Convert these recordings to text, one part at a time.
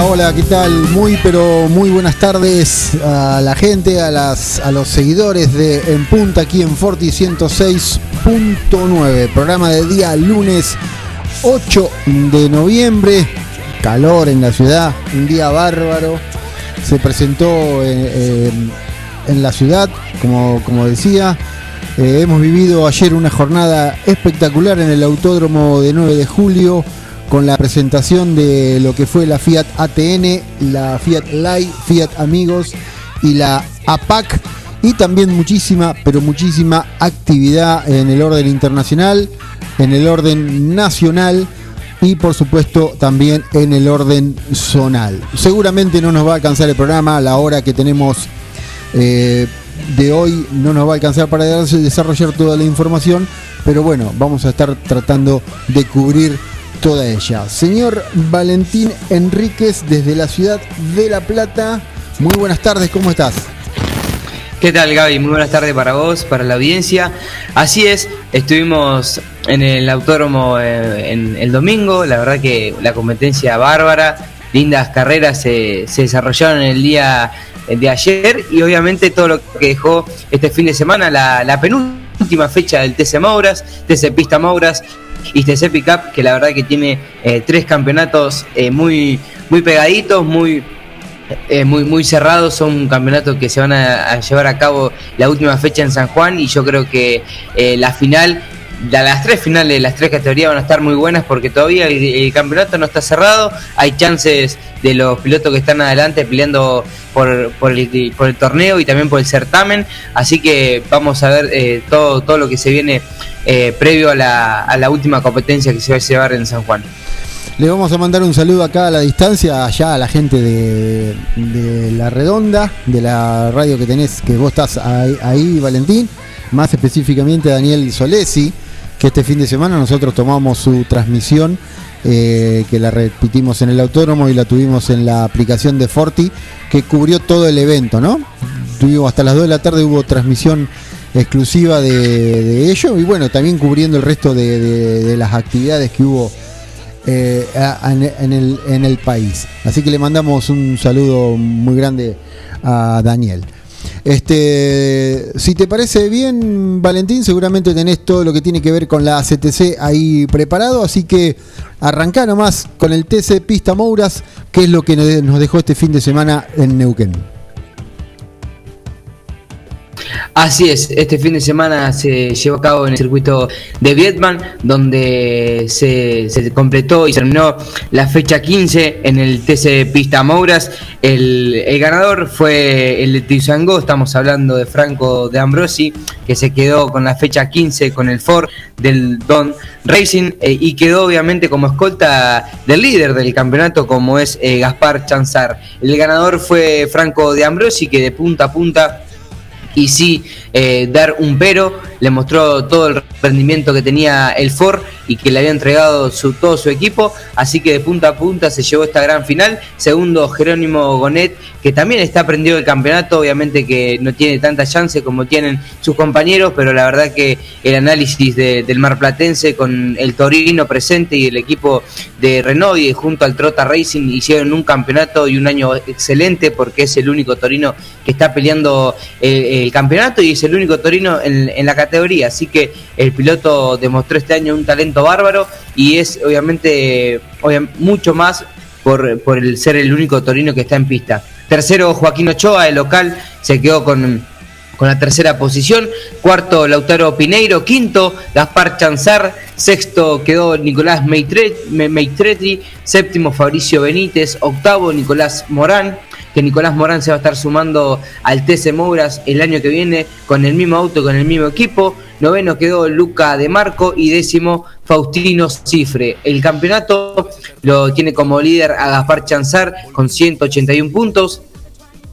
Hola, ¿qué tal? Muy, pero muy buenas tardes a la gente, a, las, a los seguidores de En Punta aquí en Forti 106.9, programa de día lunes 8 de noviembre, calor en la ciudad, un día bárbaro, se presentó en, la ciudad, como, como decía, eh, hemos vivido ayer una jornada espectacular en el autódromo de 9 de julio con la presentación de lo que fue la Fiat ATN, la Fiat Light, Fiat Amigos y la APAC. Y también muchísima, pero muchísima actividad en el orden internacional, en el orden nacional y por supuesto también en el orden zonal. Seguramente no nos va a alcanzar el programa, a la hora que tenemos eh, de hoy no nos va a alcanzar para desarrollar toda la información, pero bueno, vamos a estar tratando de cubrir toda ella. Señor Valentín Enríquez desde la ciudad de La Plata, muy buenas tardes, ¿cómo estás? ¿Qué tal Gaby? Muy buenas tardes para vos, para la audiencia. Así es, estuvimos en el autódromo eh, en el domingo, la verdad que la competencia bárbara, lindas carreras se, desarrollaron en el día de ayer y obviamente todo lo que dejó este fin de semana, la, penúltima fecha del TC Mauras, TC Pista Mauras, y TC Pickup, que la verdad que tiene eh, tres campeonatos eh, muy, muy pegaditos, muy, eh, muy, muy cerrados. Son campeonatos que se van a, llevar a cabo la última fecha en San Juan y yo creo que la final las tres finales, las tres categorías van a estar muy buenas porque todavía el, campeonato no está cerrado. Hay chances de los pilotos que están adelante peleando por, por, el, por el torneo y también por el certamen. Así que vamos a ver todo, todo lo que se viene eh, previo a la, última competencia que se va a llevar en San Juan. Le vamos a mandar un saludo acá a la distancia, allá a la gente de, La Redonda, de la radio que tenés, que vos estás ahí, Valentín, más específicamente a Daniel Solesi, que este fin de semana nosotros tomamos su transmisión, eh, que la repetimos en el autónomo y la tuvimos en la aplicación de Forti, que cubrió todo el evento, ¿no? Hasta las 2 de la tarde, hubo transmisión exclusiva de, ello y bueno, también cubriendo el resto de, las actividades que hubo eh, en el país. Así que le mandamos un saludo muy grande a Daniel. Este, si te parece bien, Valentín, seguramente tenés todo lo que tiene que ver con la CTC ahí preparado, así que arrancá nomás con el TC Pista Mouras, que es lo que nos dejó este fin de semana en Neuquén. Así es, este fin de semana se llevó a cabo en el circuito de Vietman, donde se, completó y terminó la fecha 15 en el TC Pista Mouras. El, ganador fue el de estamos hablando de Franco de Ambrosi, que se quedó con la fecha 15 con el Ford del Don Racing eh, y quedó obviamente como escolta del líder del campeonato como es eh, Gaspar Chanzar. El ganador fue Franco de Ambrosi, que de punta a punta y sí eh, dar un pero, le mostró todo el rendimiento que tenía el Ford y que le había entregado su, todo su equipo, así que de punta a punta se llevó esta gran final. Segundo, Jerónimo Gonet, que también está prendido el campeonato, obviamente que no tiene tanta chance como tienen sus compañeros, pero la verdad que el análisis del marplatense con el Torino presente y el equipo de Renault y junto al Trota Racing hicieron un campeonato y un año excelente porque es el único Torino que está peleando el, campeonato y es el único Torino en, la categoría, así que el piloto demostró este año un talento bárbaro y es obviamente, mucho más por, por el ser el único Torino que está en pista. Tercero, Joaquín Ochoa, el local, se quedó con, la tercera posición. Cuarto, Lautaro Pineiro. Quinto, Gaspar Chanzar. Sexto quedó Nicolás Meitretti. Séptimo, Fabricio Benítez. Octavo, Nicolás Morán que Nicolás Morán se va a estar sumando al TC Mouras el año que viene con el mismo auto, con el mismo equipo. Noveno quedó Luca de Marco y décimo Faustino Cifre. El campeonato lo tiene como líder a Gaspar Chanzar con 181 puntos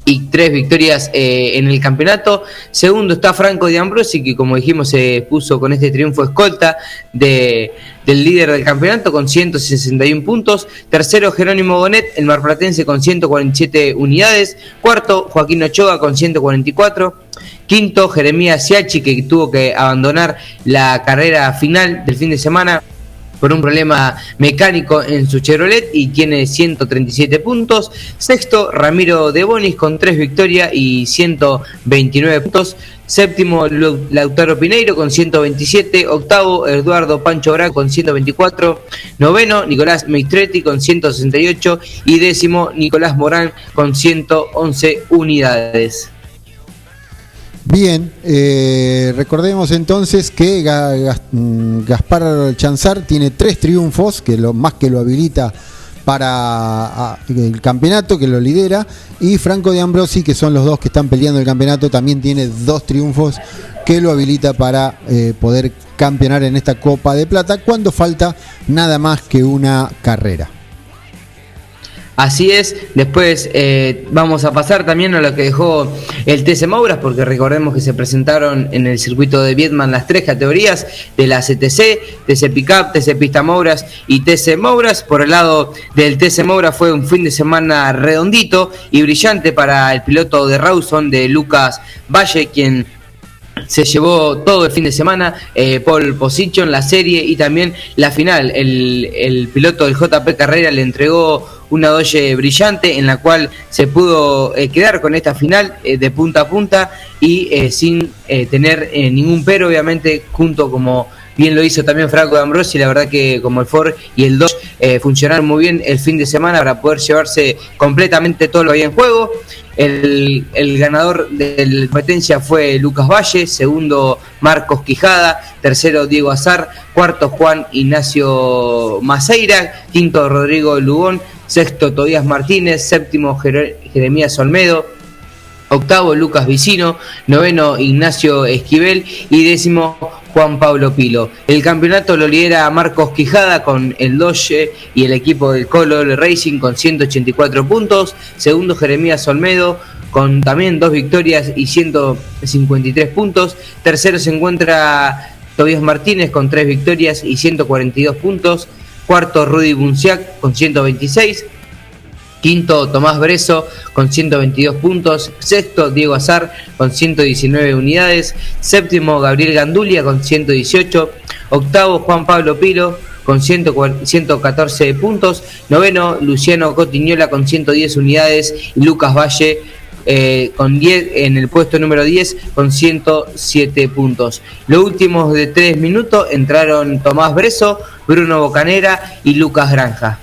y tres victorias eh, en el campeonato. Segundo está Franco de Ambrosi, que como dijimos se puso con este triunfo escolta de, del líder del campeonato con 161 puntos. Tercero Jerónimo Bonet, el marplatense con 147 unidades. Cuarto Joaquín Ochoa con 144. Quinto Jeremías Siachi, que tuvo que abandonar la carrera final del fin de semana por un problema mecánico en su Chevrolet y tiene 137 puntos. Sexto, Ramiro de Bonis con 3 victorias y 129 puntos. Séptimo, Lautaro Pineiro con 127. Octavo, Eduardo Pancho Bra con 124. Noveno, Nicolás Meistretti con 168. Y décimo, Nicolás Morán con 111 unidades. Bien, eh, recordemos entonces que mm, Gaspar Chanzar tiene tres triunfos, que lo más que lo habilita para el campeonato, que lo lidera, y Franco de Ambrosi, que son los dos que están peleando el campeonato, también tiene dos triunfos que lo habilita para eh, poder campeonar en esta Copa de Plata, cuando falta nada más que una carrera. Así es, después eh, vamos a pasar también a lo que dejó el TC Mauras, porque recordemos que se presentaron en el circuito de Vietman las tres categorías de la CTC, TC Pickup, TC Pista y TC Mauras. Por el lado del TC Mauras fue un fin de semana redondito y brillante para el piloto de Rawson, de Lucas Valle, quien se llevó todo el fin de semana, eh, Paul Position, la serie y también la final. El, el piloto del JP Carrera le entregó una doye brillante en la cual se pudo eh, quedar con esta final eh, de punta a punta y eh, sin tener ningún pero, obviamente, junto como bien lo hizo también Franco de Ambrosi, la verdad que como el Ford y el Dodge funcionaron muy bien el fin de semana para poder llevarse completamente todo lo que había en juego. El, el, ganador de la competencia fue Lucas Valle, segundo Marcos Quijada, tercero Diego Azar, cuarto Juan Ignacio Maceira, quinto Rodrigo Lugón, sexto Tobías Martínez, séptimo Jeremías Olmedo, octavo Lucas Vicino, noveno Ignacio Esquivel y décimo Juan Pablo Pilo. El campeonato lo lidera Marcos Quijada con el Doge y el equipo del Color Racing con 184 puntos, segundo Jeremías Olmedo con también dos victorias y 153 puntos, tercero se encuentra Tobías Martínez con tres victorias y 142 puntos, Cuarto, Rudy Bunciac con 126. Quinto, Tomás Breso con 122 puntos. Sexto, Diego Azar con 119 unidades. Séptimo, Gabriel Gandulia con 118. Octavo, Juan Pablo Piro con 114 puntos. Noveno, Luciano Cotiñola con 110 unidades. Y Lucas Valle eh, con 10 en el puesto número 10 con 107 puntos. Los últimos de 3 minutos entraron Tomás Breso, Bruno Bocanera y Lucas Granja.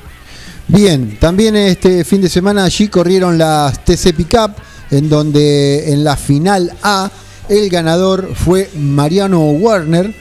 Bien, también este fin de semana allí corrieron las TC Pickup, en donde en la final A el ganador fue Mariano Warner,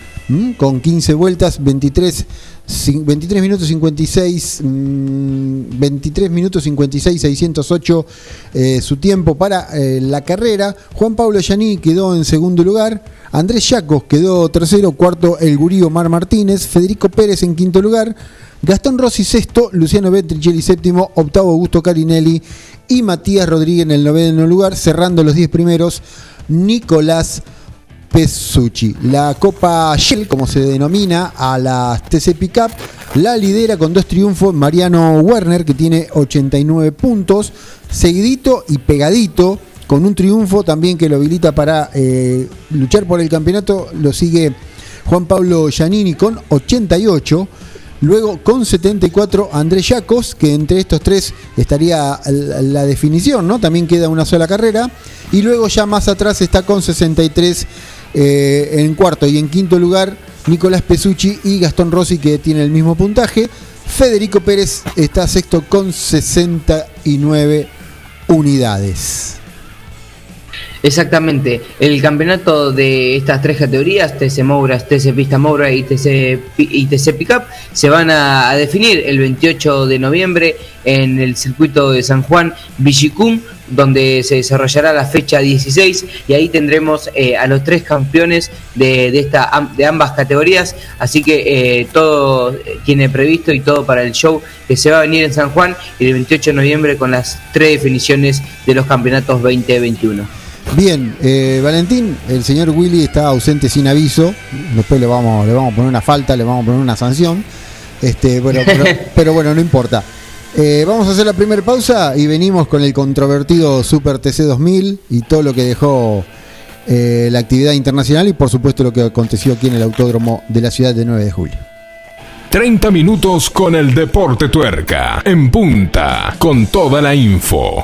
con 15 vueltas, 23 23 minutos 56 23 mm, minutos 56 608 eh, su tiempo para eh, la carrera. Juan Pablo Yaní quedó en segundo lugar Andrés Yacos quedó tercero cuarto el gurío Mar Martínez Federico Pérez en quinto lugar Gastón Rossi sexto Luciano Betricelli séptimo octavo Augusto Carinelli y Matías Rodríguez en el noveno lugar cerrando los 10 primeros Nicolás Pesucci. La Copa Shell, como se denomina a la TC Pickup, la lidera con dos triunfos Mariano Werner, que tiene 89 puntos, seguidito y pegadito, con un triunfo también que lo habilita para eh, luchar por el campeonato, lo sigue Juan Pablo Giannini con 88. Luego con 74 Andrés Yacos, que entre estos tres estaría la definición, ¿no? También queda una sola carrera. Y luego ya más atrás está con 63 eh, en cuarto y en quinto lugar Nicolás Pesucci y Gastón Rossi que tiene el mismo puntaje. Federico Pérez está sexto con 69 unidades. Exactamente. El campeonato de estas tres categorías, TC Mouras, TC Pista Moura y TC, y TC Pickup, se van a, definir el 28 de noviembre en el circuito de San Juan Villicum, donde se desarrollará la fecha 16 y ahí tendremos eh, a los tres campeones de, esta, de ambas categorías. Así que eh, todo eh, tiene previsto y todo para el show que se va a venir en San Juan el 28 de noviembre con las tres definiciones de los campeonatos 2021. Bien, eh, Valentín, el señor Willy está ausente sin aviso. Después le vamos, le vamos a poner una falta, le vamos a poner una sanción. Este, bueno, pero, bueno, no importa. Eh, vamos a hacer la primera pausa y venimos con el controvertido Super TC 2000 y todo lo que dejó eh, la actividad internacional y por supuesto lo que aconteció aquí en el autódromo de la ciudad de 9 de julio. 30 minutos con el deporte tuerca, en punta, con toda la info.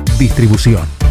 Distribución.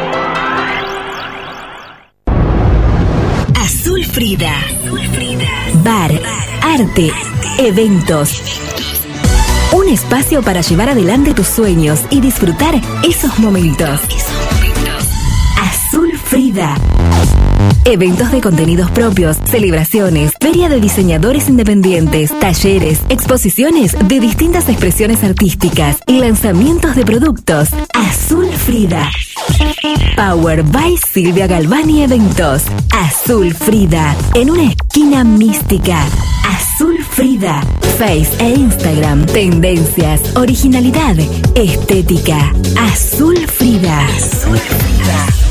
Frida. Bar, arte, eventos. Un espacio para llevar adelante tus sueños y disfrutar esos momentos. Azul Frida. Eventos de contenidos propios, celebraciones, feria de diseñadores independientes, talleres, exposiciones de distintas expresiones artísticas y lanzamientos de productos. Azul Frida. Power by Silvia Galvani Eventos. Azul Frida. En una esquina mística. Azul Frida Face e Instagram. Tendencias, originalidad, estética. Azul Frida. Azul Frida.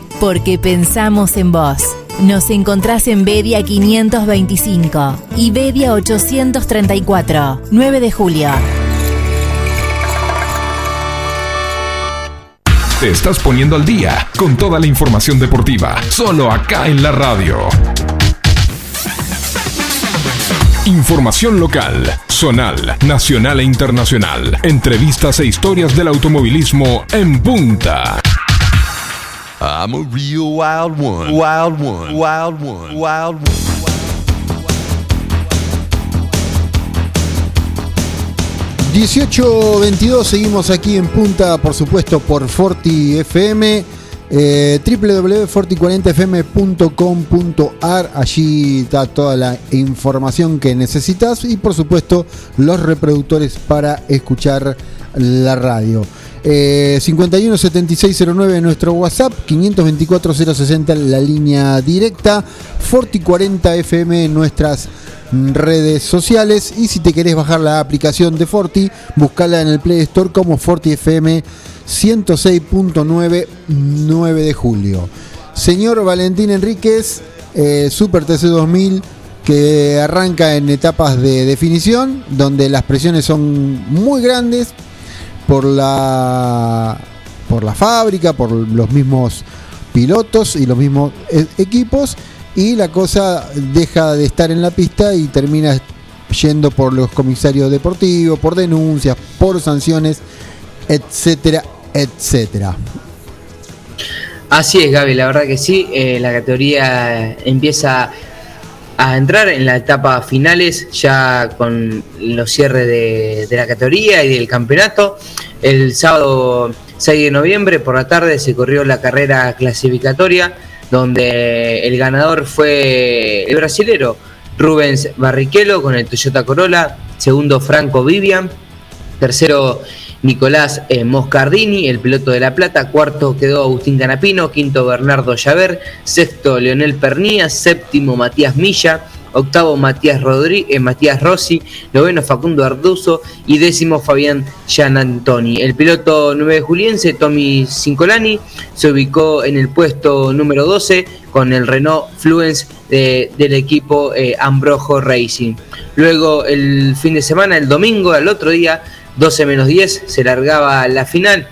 porque pensamos en vos. Nos encontrás en Bedia 525 y Bedia 834, 9 de julio. Te estás poniendo al día con toda la información deportiva, solo acá en la radio. Información local, zonal, nacional e internacional. Entrevistas e historias del automovilismo en punta. I'm a real wild one. Wild one. Wild one. Wild one. 18.22, seguimos aquí en punta, por supuesto, por Forti FM, eh, www.forti40fm.com.ar, allí está toda la información que necesitas y, por supuesto, los reproductores para escuchar la radio. Eh, 51 7609 nuestro WhatsApp, 524 060 la línea directa, Forti 40 FM en nuestras redes sociales y si te querés bajar la aplicación de Forti, buscala en el Play Store como Forti FM 106.9 9 de julio. Señor Valentín Enríquez, eh, Super TC 2000 que arranca en etapas de definición, donde las presiones son muy grandes por la por la fábrica, por los mismos pilotos y los mismos e- equipos y la cosa deja de estar en la pista y termina yendo por los comisarios deportivos, por denuncias, por sanciones, etcétera, etcétera. Así es, Gaby, la verdad que sí. eh, la categoría empieza a entrar en la etapa finales, ya con los cierres de, la categoría y del campeonato. El sábado 6 de noviembre por la tarde se corrió la carrera clasificatoria, donde el ganador fue el brasilero Rubens Barrichello con el Toyota Corolla, segundo Franco Vivian, tercero Nicolás eh, Moscardini, el piloto de La Plata, cuarto quedó Agustín Canapino, quinto Bernardo Llaver, sexto Leonel Pernía, séptimo Matías Milla, octavo Matías, Rodri eh, Matías Rossi, noveno Facundo Arduzo y décimo Fabián Gianantoni. El piloto 9 juliense, Tommy Cincolani, se ubicó en el puesto número 12 con el Renault Fluence de- del equipo eh, Ambrojo Racing. Luego el fin de semana, el domingo, al otro día, 12 menos 10, se largaba la final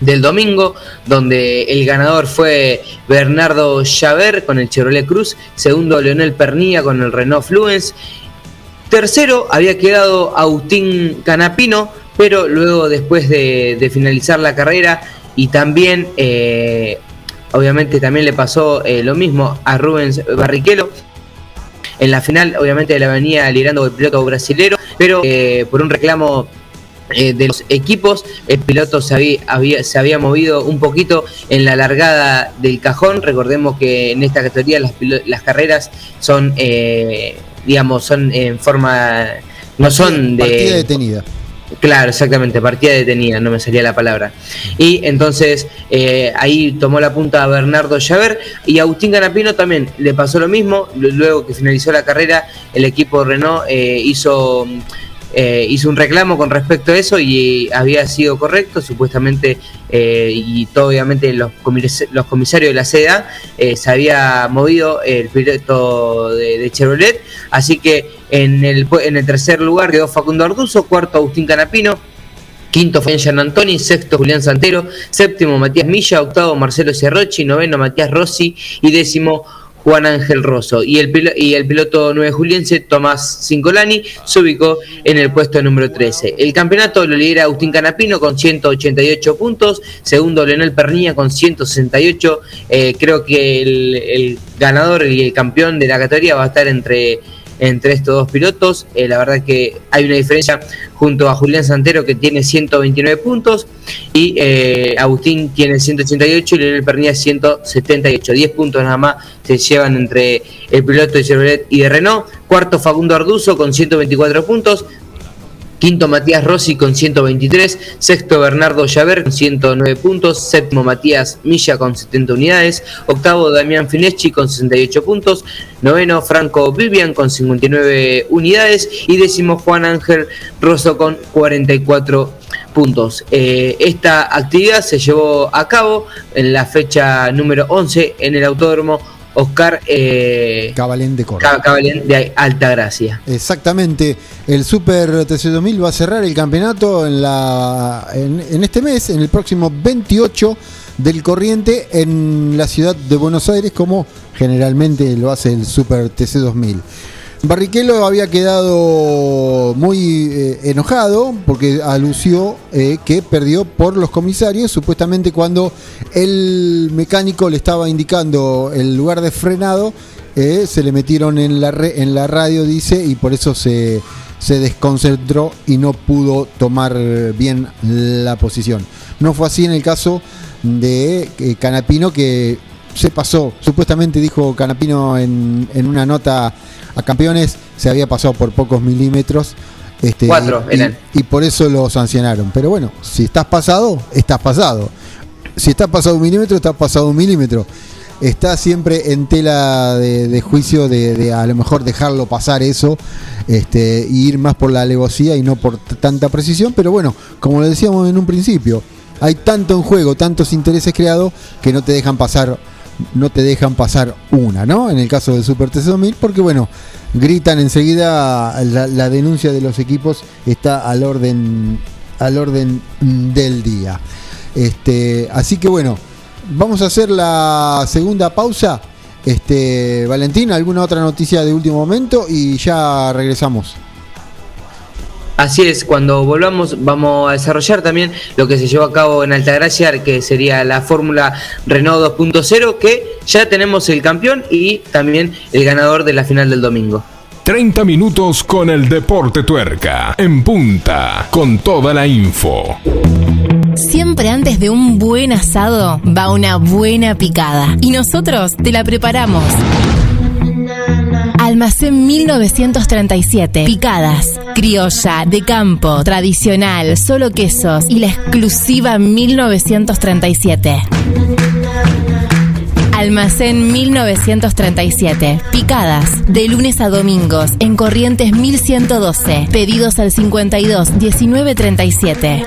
del domingo, donde el ganador fue Bernardo Chaver con el Chevrolet Cruz, segundo Leonel Pernilla con el Renault Fluence, tercero había quedado Agustín Canapino, pero luego después de, de finalizar la carrera y también, eh, obviamente también le pasó eh, lo mismo a Rubens Barrichello, en la final obviamente la venía liderando el piloto brasilero, pero eh, por un reclamo eh, de los equipos, el piloto se había, había- se había movido un poquito en la largada del cajón. Recordemos que en esta categoría las, las carreras son, eh, digamos, son en forma, no son de... Partida detenida. Claro, exactamente, partida detenida, no me salía la palabra. Y entonces eh, ahí tomó la punta a Bernardo Llaver y Agustín Canapino también le pasó lo mismo. Lu- Luego que finalizó la carrera, el equipo Renault eh, hizo, eh, hizo un reclamo con respecto a eso y había sido correcto, supuestamente, eh, y todo, obviamente los, los comisarios de la CEDA eh, se había movido el piloto de, Chevrolet, así que en el, en el tercer lugar quedó Facundo Arduzo, cuarto Agustín Canapino, Quinto Fabián Antoni, sexto Julián Santero, séptimo Matías Milla, octavo Marcelo Cerrochi, noveno Matías Rossi y décimo Juan Ángel Rosso. Y el, y el piloto 9 juliense Tomás Cincolani se ubicó en el puesto número 13. El campeonato lo lidera Agustín Canapino con 188 puntos, segundo Leonel Pernilla con 168. Eh, creo que el ganador y el campeón de la categoría va a estar entre entre estos dos pilotos. Eh, la verdad que hay una diferencia junto a Julián Santero que tiene 129 puntos y eh, Agustín tiene 188 y Leonel Pernilla 178. 10 puntos nada más se llevan entre el piloto de Chevrolet y de Renault. Cuarto Facundo Arduzo con 124 puntos. Quinto Matías Rossi con 123, sexto Bernardo Llaver con 109 puntos, séptimo Matías Milla con 70 unidades, octavo Damián Fineschi con 68 puntos, noveno Franco Vivian con 59 unidades. Y décimo Juan Ángel Rosso con 44 puntos. Eh, esta actividad se llevó a cabo en la fecha número 11 en el Autódromo Oscar eh, Cabalén de Córdoba. Cabalén de Altagracia. Exactamente. El Super TC2000 va a cerrar el campeonato en, la, en, este mes, en el próximo 28 del corriente, en la ciudad de Buenos Aires, como generalmente lo hace el Super TC2000. Barrichello había quedado muy eh, enojado porque alució eh, que perdió por los comisarios, supuestamente cuando el mecánico le estaba indicando el lugar de frenado, eh, se le metieron en la, en la radio, dice, y por eso se, se desconcentró y no pudo tomar bien la posición. No fue así en el caso de Canapino que se pasó, supuestamente dijo Canapino en, en una nota a campeones se había pasado por pocos milímetros. Este, Cuatro y, y, por eso lo sancionaron. Pero bueno, si estás pasado, estás pasado. Si estás pasado un milímetro, estás pasado un milímetro. Está siempre en tela de, juicio de, a lo mejor dejarlo pasar eso este, y ir más por la alevosía y no por tanta precisión. Pero bueno, como lo decíamos en un principio, hay tanto en juego, tantos intereses creados que no te dejan pasar no te dejan pasar una, ¿no? En el caso del Super TC2000, porque bueno, gritan enseguida la, denuncia de los equipos está al orden, al orden del día. Este, así que bueno, vamos a hacer la segunda pausa. Este, Valentín, ¿alguna otra noticia de último momento? Y ya regresamos. Así es, cuando volvamos vamos a desarrollar también lo que se llevó a cabo en Altagracia, que sería la Fórmula Renault 2.0, que ya tenemos el campeón y también el ganador de la final del domingo. 30 minutos con el Deporte Tuerca, en punta, con toda la info. Siempre antes de un buen asado va una buena picada y nosotros te la preparamos. Almacén 1937. Picadas. Criolla, de campo, tradicional, solo quesos y la exclusiva 1937. Almacén 1937. Picadas. De lunes a domingos. En Corrientes 1112. Pedidos al 52 1937.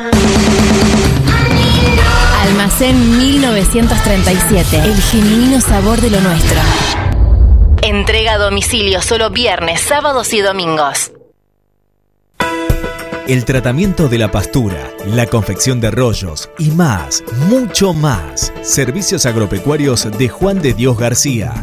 Almacén 1937. El genuino sabor de lo nuestro. Entrega a domicilio solo viernes, sábados y domingos. El tratamiento de la pastura, la confección de rollos y más, mucho más. Servicios agropecuarios de Juan de Dios García.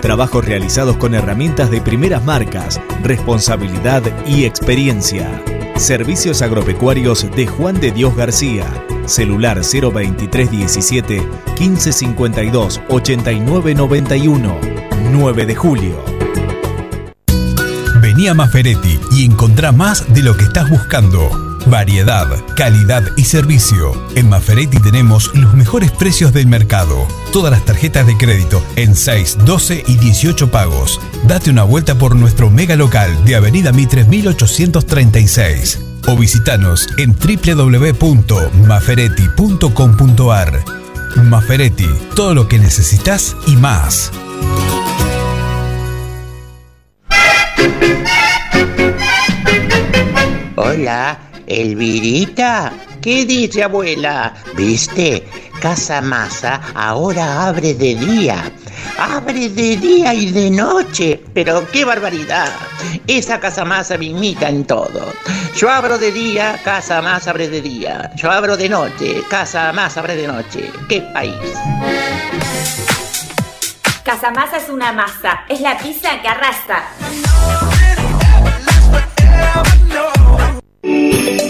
Trabajos realizados con herramientas de primeras marcas, responsabilidad y experiencia. Servicios agropecuarios de Juan de Dios García. Celular 02317 1552 8991. 9 de julio. Vení a Maferetti y encontrá más de lo que estás buscando. Variedad, calidad y servicio. En Maferetti tenemos los mejores precios del mercado. Todas las tarjetas de crédito en 6, 12 y 18 pagos. Date una vuelta por nuestro mega local de Avenida Mitre 1836 o visitanos en www.maferetti.com.ar. Maferetti, todo lo que necesitas y más. Hola, Elvirita. ¿Qué dice abuela? ¿Viste? Casa Masa ahora abre de día. Abre de día y de noche. Pero qué barbaridad. Esa Casa Masa me imita en todo. Yo abro de día, Casa Masa abre de día. Yo abro de noche, Casa Masa abre de noche. ¡Qué país! Casa Masa es una masa. Es la pizza que arrastra.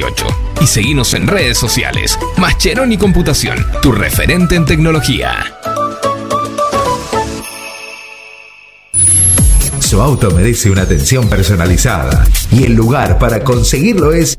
1278 y seguinos en redes sociales. Mascheroni Computación, tu referente en tecnología. Su auto merece una atención personalizada y el lugar para conseguirlo es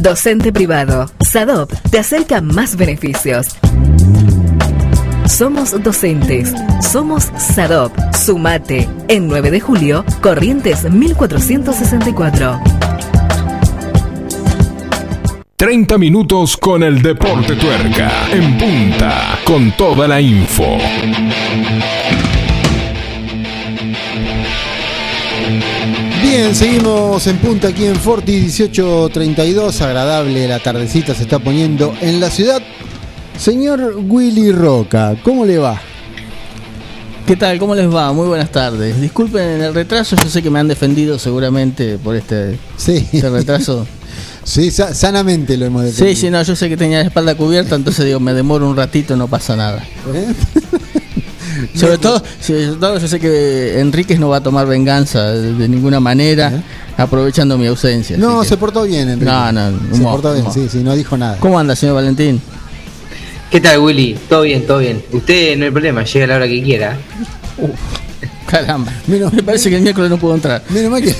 Docente privado. SADOP te acerca más beneficios. Somos docentes. Somos SADOP. Sumate. En 9 de julio, Corrientes 1464. 30 minutos con el Deporte Tuerca. En punta. Con toda la info. Bien, seguimos en punta aquí en Forti 1832. Agradable la tardecita se está poniendo en la ciudad. Señor Willy Roca, ¿cómo le va? ¿Qué tal? ¿Cómo les va? Muy buenas tardes. Disculpen el retraso, yo sé que me han defendido seguramente por este, Sí. este retraso. Sí, sa- sanamente lo hemos Sí, defendido. sí, no, yo sé que tenía la espalda cubierta, entonces digo, me demoro un ratito, no pasa nada. ¿Eh? Sobre todo, sobre todo yo sé que Enríquez no va a tomar venganza de, de ninguna manera, aprovechando mi ausencia. ¿Eh? No, se portó bien, Enrique. No, no, Se humor, portó bien, sí, sí, no dijo nada. ¿Cómo anda, señor Valentín? ¿Qué tal, Willy? Todo bien, todo bien. Usted no hay problema, llega a la hora que quiera. Caramba. Menos, Me parece que el miércoles no puedo entrar. menos mal que,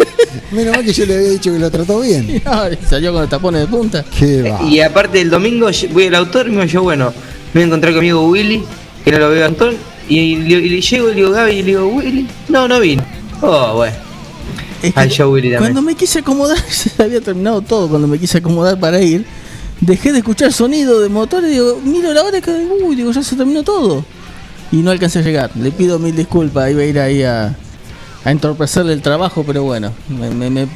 menos mal que yo le había dicho que lo trató bien. No, salió con los tapones de punta. Qué va. Y aparte el domingo voy al autódromo yo, bueno, me voy a encontrar conmigo Willy, que no lo veo a Antón, y, le- y le llego y le digo Gaby y le digo Willy, no, no vino. Oh, bueno. Es que Willy también. Cuando me quise acomodar, se había terminado todo. Cuando me quise acomodar para ir, dejé de escuchar sonido de motor y digo, miro la hora que, uy, digo, ya se terminó todo. Y no alcancé a llegar. Le pido mil disculpas, iba a ir ahí a, a entorpecerle el trabajo, pero bueno, me, me- me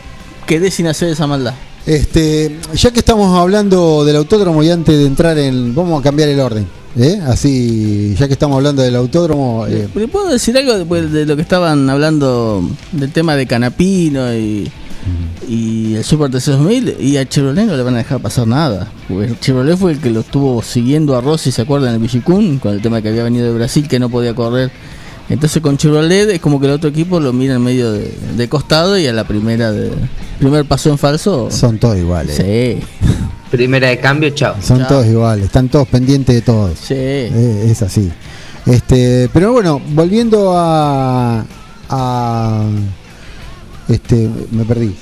quedé sin hacer esa maldad. Este, ya que estamos hablando del autódromo y antes de entrar en. Vamos a cambiar el orden. ¿Eh? Así, ya que estamos hablando del autódromo. eh, ¿Le puedo decir algo después de lo que estaban hablando del tema de Canapino y, y el Super TC2000? Y a Chevrolet no le van a dejar pasar nada. Porque el Chevrolet fue el que lo estuvo siguiendo a Rossi, ¿se acuerdan? En el Villicún, con el tema que había venido de Brasil, que no podía correr. Entonces con Chevrolet es como que el otro equipo lo mira en medio de, de costado y a la primera de primer paso en falso. son todos iguales. Sí, Primera de cambio, chao. Son Chao. todos iguales. Están todos pendientes de todos. sí. Eh, es así. Este, pero bueno, volviendo a, a este, me perdí.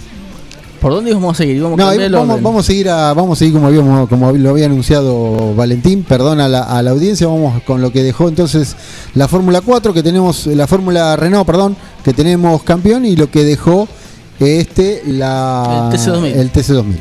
¿Por dónde íbamos a seguir? Íbamos No, vamos, a seguir a, vamos a seguir como habíamos, como lo había anunciado Valentín, perdón a la, a la audiencia, vamos con lo que dejó entonces la Fórmula 4, que tenemos, la Fórmula Renault, perdón, que tenemos campeón, y lo que dejó este la El TC2000. el TC2000.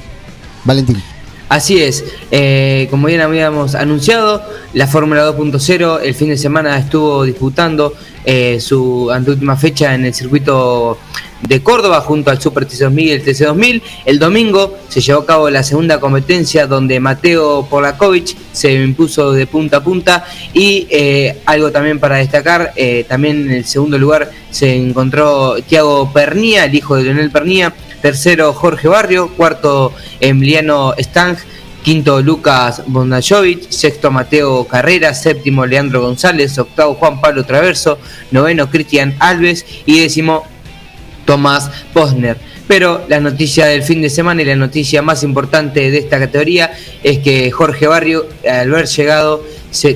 Valentín. Así es, eh, como bien habíamos anunciado, la Fórmula 2.0 el fin de semana estuvo disputando eh, su anteúltima fecha en el circuito de Córdoba junto al Super TC2000 y el TC2000. El domingo se llevó a cabo la segunda competencia donde Mateo Polakovic se impuso de punta a punta y eh, algo también para destacar, eh, también en el segundo lugar se encontró Tiago Pernía, el hijo de Leonel Pernía, tercero Jorge Barrio, cuarto Emiliano Stang, quinto Lucas Bondajovic, sexto Mateo Carrera, séptimo Leandro González, octavo Juan Pablo Traverso, noveno Cristian Alves. Y décimo Tomás Posner. Pero la noticia del fin de semana y la noticia más importante de esta categoría es que Jorge Barrio, al haber llegado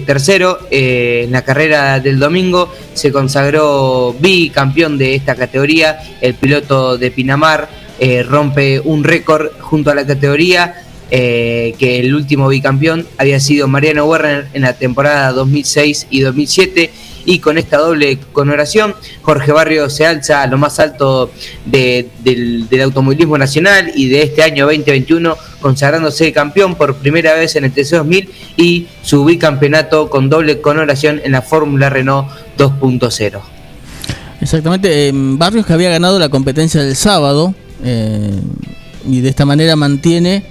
tercero eh, en la carrera del domingo, se consagró bicampeón de esta categoría. El piloto de Pinamar eh, rompe un récord junto a la categoría. eh, que el último bicampeón había sido Mariano Werner en la temporada 2006 y 2007 y con esta doble connotación Jorge Barrio se alza a lo más alto de- del, automovilismo nacional y de este año 2021 consagrándose campeón por primera vez en el TC2000 y su bicampeonato con doble connotación en la Fórmula Renault 2.0. Exactamente, eh, Barrios que había ganado la competencia del sábado eh, y de esta manera mantiene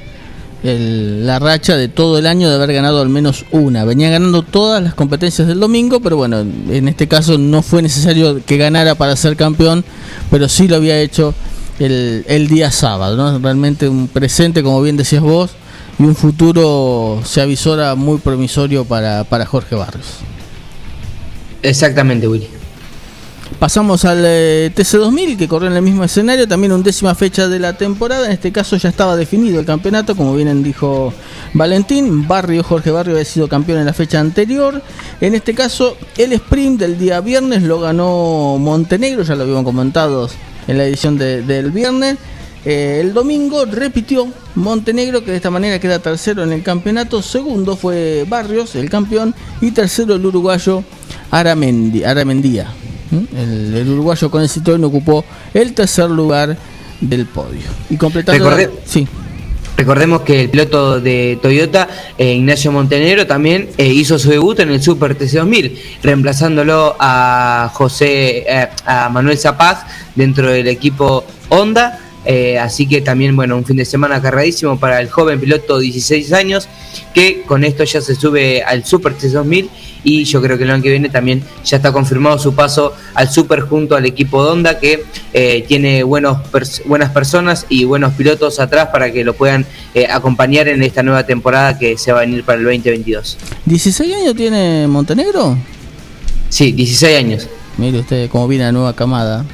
el- la racha de todo el año de haber ganado al menos una. Venía ganando todas las competencias del domingo, pero bueno, en este caso no fue necesario que ganara para ser campeón, pero sí lo había hecho el, el día sábado. ¿no? Realmente un presente, como bien decías vos, y un futuro se avisora muy promisorio para, para Jorge Barrios. Exactamente, Willy. Pasamos al eh, TC2000 que corrió en el mismo escenario, también undécima fecha de la temporada. En este caso ya estaba definido el campeonato, como bien dijo Valentín. Barrio, Jorge Barrio había sido campeón en la fecha anterior. En este caso, el sprint del día viernes lo ganó Montenegro, ya lo habíamos comentado en la edición de- del viernes. Eh, el domingo repitió Montenegro, que de esta manera queda tercero en el campeonato. Segundo fue Barrios, el campeón. Y tercero el uruguayo Aramendi, Aramendía. El, el uruguayo con el Citroën ocupó el tercer lugar del podio. Y completando. Recordé- Sí. Recordemos que el piloto de Toyota, eh, Ignacio Montenegro, también eh, hizo su debut en el Super TC2000, reemplazándolo a José, eh, a Manuel Zapaz dentro del equipo Honda. Así que también, bueno, un fin de semana cargadísimo para el joven piloto de 16 años, que con esto ya se sube al Super TC2000 y yo creo que el año que viene también ya está confirmado su paso al Super junto al equipo de Honda, que eh, tiene buenos pers- buenas personas y buenos pilotos atrás para que lo puedan eh, acompañar en esta nueva temporada que se va a venir para el 2022. ¿16 años tiene Montenegro? Sí, 16 años. Mire usted cómo viene la nueva camada.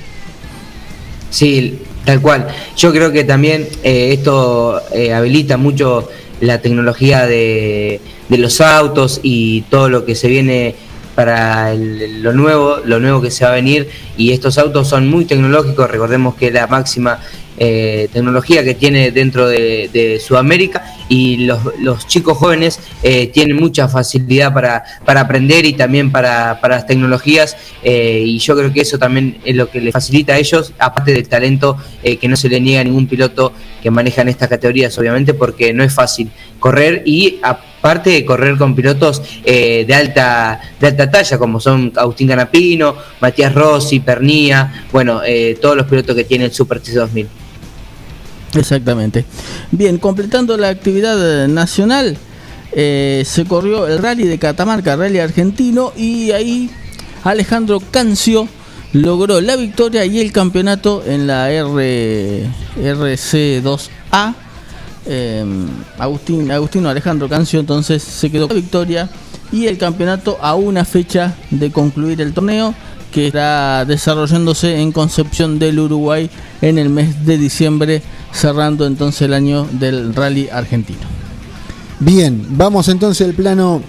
Sí, tal cual. Yo creo que también eh, esto habilita mucho la tecnología de, de los autos y todo lo que se viene para el- lo nuevo, lo nuevo que se va a venir. Y estos autos son muy tecnológicos. Recordemos que la máxima eh, tecnología que tiene dentro de, Sudamérica y los, los chicos jóvenes eh, tienen mucha facilidad para, para aprender y también para, para las tecnologías eh, y yo creo que eso también es lo que les facilita a ellos, aparte del talento eh, que no se le niega a ningún piloto que maneja en estas categorías, obviamente, porque no es fácil correr y aparte de correr con pilotos eh, de alta de alta talla como son Agustín Canapino, Matías Rossi, Pernía, bueno, eh, todos los pilotos que tiene el Super TC2000. Exactamente. Bien, completando la actividad nacional, eh, se corrió el rally de Catamarca, rally argentino, y ahí Alejandro Cancio logró la victoria y el campeonato en la R, RC2A. Eh, Agustín, Agustino Alejandro Cancio entonces se quedó con la victoria y el campeonato a una fecha de concluir el torneo que está desarrollándose en Concepción del Uruguay en el mes de diciembre, cerrando entonces el año del rally argentino. Bien, vamos entonces al plano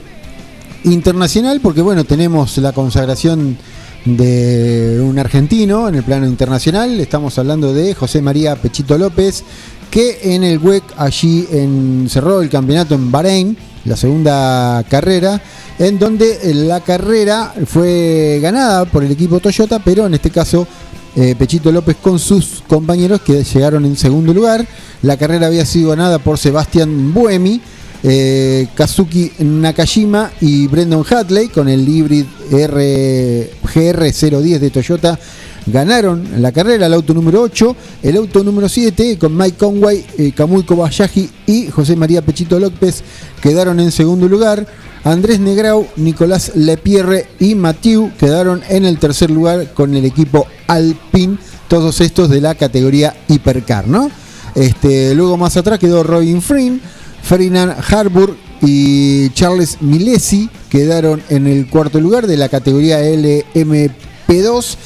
internacional porque bueno, tenemos la consagración de un argentino en el plano internacional, estamos hablando de José María Pechito López, que en el WEC allí en, cerró el campeonato en Bahrein, la segunda carrera, en donde la carrera fue ganada por el equipo Toyota, pero en este caso eh, Pechito López con sus compañeros que llegaron en segundo lugar. La carrera había sido ganada por Sebastián Buemi, eh, Kazuki Nakajima y Brendan Hatley con el Hybrid R, GR010 de Toyota. Ganaron la carrera el auto número 8, el auto número 7 con Mike Conway, eh, Kamui Kobayashi y José María Pechito López quedaron en segundo lugar. Andrés Negrau, Nicolás Lepierre y Mathieu quedaron en el tercer lugar con el equipo Alpine, todos estos de la categoría Hipercar, ¿no? Este, luego más atrás quedó Robin Freeman, Ferdinand Harbour y Charles Milesi quedaron en el cuarto lugar de la categoría LMP2.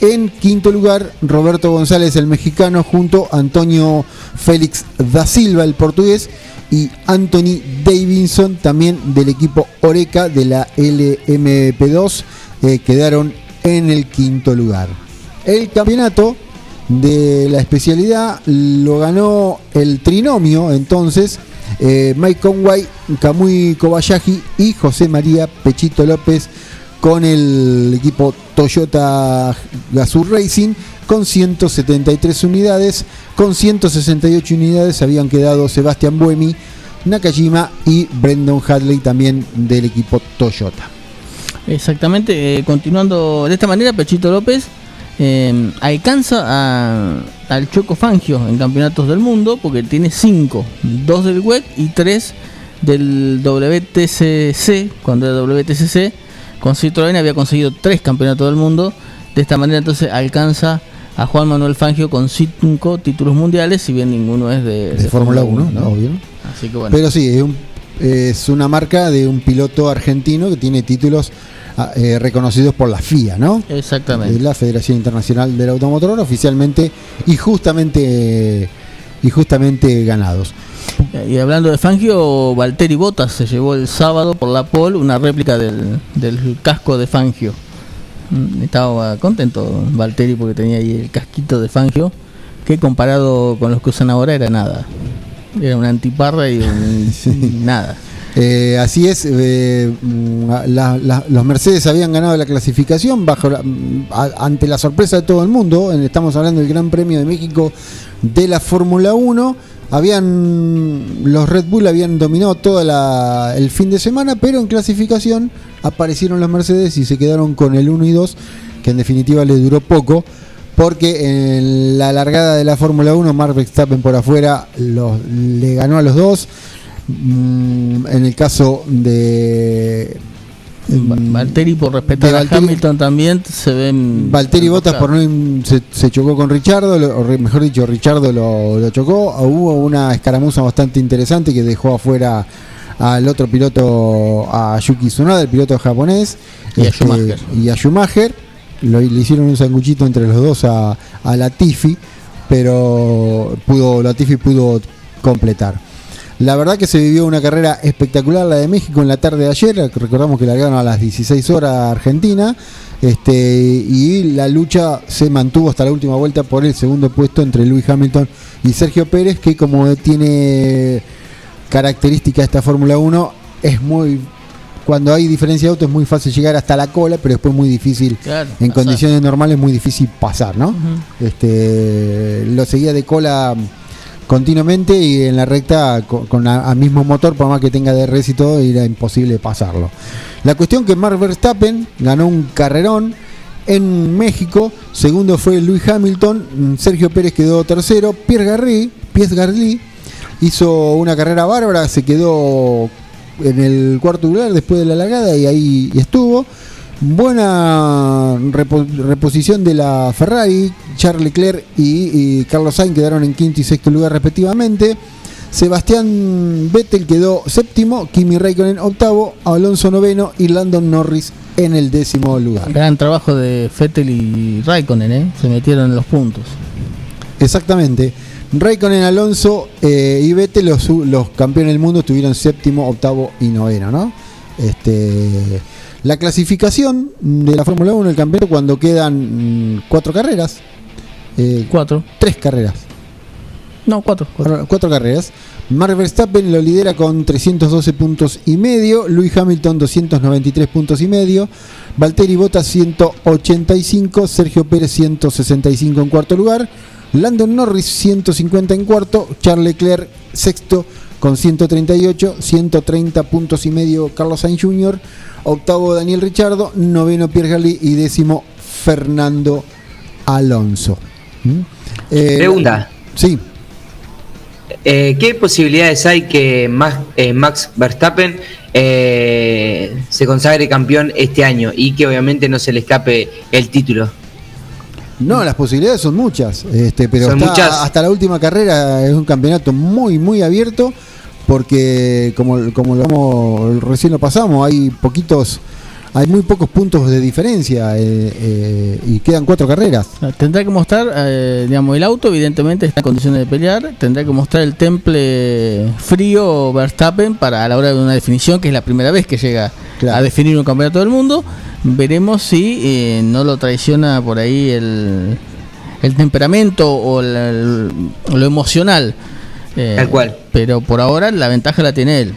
En quinto lugar, Roberto González, el mexicano, junto a Antonio Félix da Silva, el portugués, y Anthony Davidson, también del equipo Oreca de la LMP2, eh, quedaron en el quinto lugar. El campeonato de la especialidad lo ganó el trinomio, entonces, eh, Mike Conway, Kamui Kobayashi y José María Pechito López con el equipo Toyota Gazoo Racing con 173 unidades. Con 168 unidades habían quedado Sebastián Buemi, Nakajima y Brendan Hadley también del equipo Toyota. Exactamente, eh, continuando de esta manera, Pechito López eh, alcanza a- al Choco Fangio en campeonatos del mundo porque tiene 5, 2 del WEC y 3 del WTCC, cuando era WTCC, con Citroën había conseguido 3 campeonatos del mundo, de esta manera entonces alcanza a Juan Manuel Fangio con 5 títulos mundiales, si bien ninguno es de, De Fórmula 1, ¿no? obvio. Así que bueno. Pero sí, es, un- es una marca de un piloto argentino que tiene títulos eh, reconocidos por la FIA, ¿no? Exactamente. De la Federación Internacional del Automotor oficialmente y justamente y justamente ganados. Y hablando de Fangio, Valtteri Bottas se llevó el sábado por la pole una réplica del, del casco de Fangio. Mm, Estaba contento Valtteri porque tenía ahí el casquito de Fangio, que comparado con los que usan ahora era nada. Era una antiparra y un- nada. Eh, así es, eh, mm, los Mercedes habían ganado la clasificación bajo mm, ante la sorpresa de todo el mundo. Estamos hablando del Gran Premio de México de la Fórmula 1. Habían los Red Bull habían dominado todo el fin de semana, pero en clasificación aparecieron los Mercedes y se quedaron con el 1 y 2, que en definitiva les duró poco. Porque en la largada de la Fórmula 1, Mark Verstappen por afuera le ganó a los dos. Mm, en el caso de mm, Valtteri por respetar a Valtteri- Hamilton también se ven... Valtteri Bottas por no se, se chocó con Richardo, lo- o re- mejor dicho, Richardo lo, lo chocó. Hubo una escaramuza bastante interesante que dejó afuera al otro piloto, a Yuki Tsunoda, el piloto japonés, Y a este, Schumacher. y a Schumacher. Lo- le hicieron un sanguchito entre los dos a, a Latifi, pero pudo Latifi pudo completar. La verdad que se vivió una carrera espectacular la de México en la tarde de ayer, recordamos que largaron a las 16 horas Argentina, este, y la lucha se mantuvo hasta la última vuelta por el segundo puesto entre Lewis Hamilton y Sergio Pérez, que como tiene característica esta Fórmula 1, es muy cuando hay diferencia de autos es muy fácil llegar hasta la cola, pero después muy difícil Claro, en pasar. condiciones normales es muy difícil pasar, ¿no? Este lo seguía de cola continuamente y en la recta con, con a, a mismo motor, por más que tenga DRS y todo, era imposible pasarlo. La cuestión que Mark Verstappen ganó un carrerón en México, segundo fue Luis Hamilton, mm, Sergio Pérez quedó tercero, Pierre Garry, Pierre Garly hizo una carrera bárbara, se quedó en el cuarto lugar después de la largada y ahí estuvo. Buena repo- reposición de la Ferrari, Charles Leclerc y, y Carlos Sainz quedaron en quinto y sexto lugar respectivamente. Sebastián Vettel quedó séptimo, Kimi Raikkonen octavo, Alonso noveno y Landon Norris en el décimo lugar. Gran trabajo de Fettel y Raikkonen, ¿eh? Se metieron en los puntos. Exactamente. Raikkonen, Alonso eh, y Vettel, los, los campeones del mundo, estuvieron séptimo, octavo y noveno, ¿no? Este, la clasificación de la Fórmula 1 del campeonato cuando quedan mm, cuatro carreras. eh, Cuatro. Tres carreras. No, cuatro. Cuatro, cuatro carreras. Mark Verstappen lo lidera con 312 puntos y medio, Lewis Hamilton 293 puntos y medio, Valtteri Bottas 185, Sergio Pérez 165 en cuarto lugar, Landon Norris 150 en cuarto, Charles Leclerc sexto con 138, 130 puntos y medio Carlos Sainz Jr., octavo Daniel Richardo, noveno Pierre Gasly y décimo Fernando Alonso. ¿Mm? Eh, Pregunta. Sí. Eh, ¿Qué posibilidades hay que Max, eh, Max Verstappen se consagre campeón este año y que obviamente no se le escape el título? No, las posibilidades son muchas, este, pero Son está- muchas. hasta la última carrera es un campeonato muy, muy abierto, porque como, como lo vamos- recién lo pasamos, hay poquitos, hay muy pocos puntos de diferencia eh, eh, y quedan cuatro carreras. Tendrá que mostrar, eh, digamos, el auto evidentemente está en condiciones de pelear, tendrá que mostrar el temple frío Verstappen para a la hora de una definición, que es la primera vez que llega a definir un campeonato del mundo. Veremos si eh, no lo traiciona por ahí el, el temperamento o la- el- lo emocional. Eh, Tal cual. Pero por ahora la ventaja la tiene él.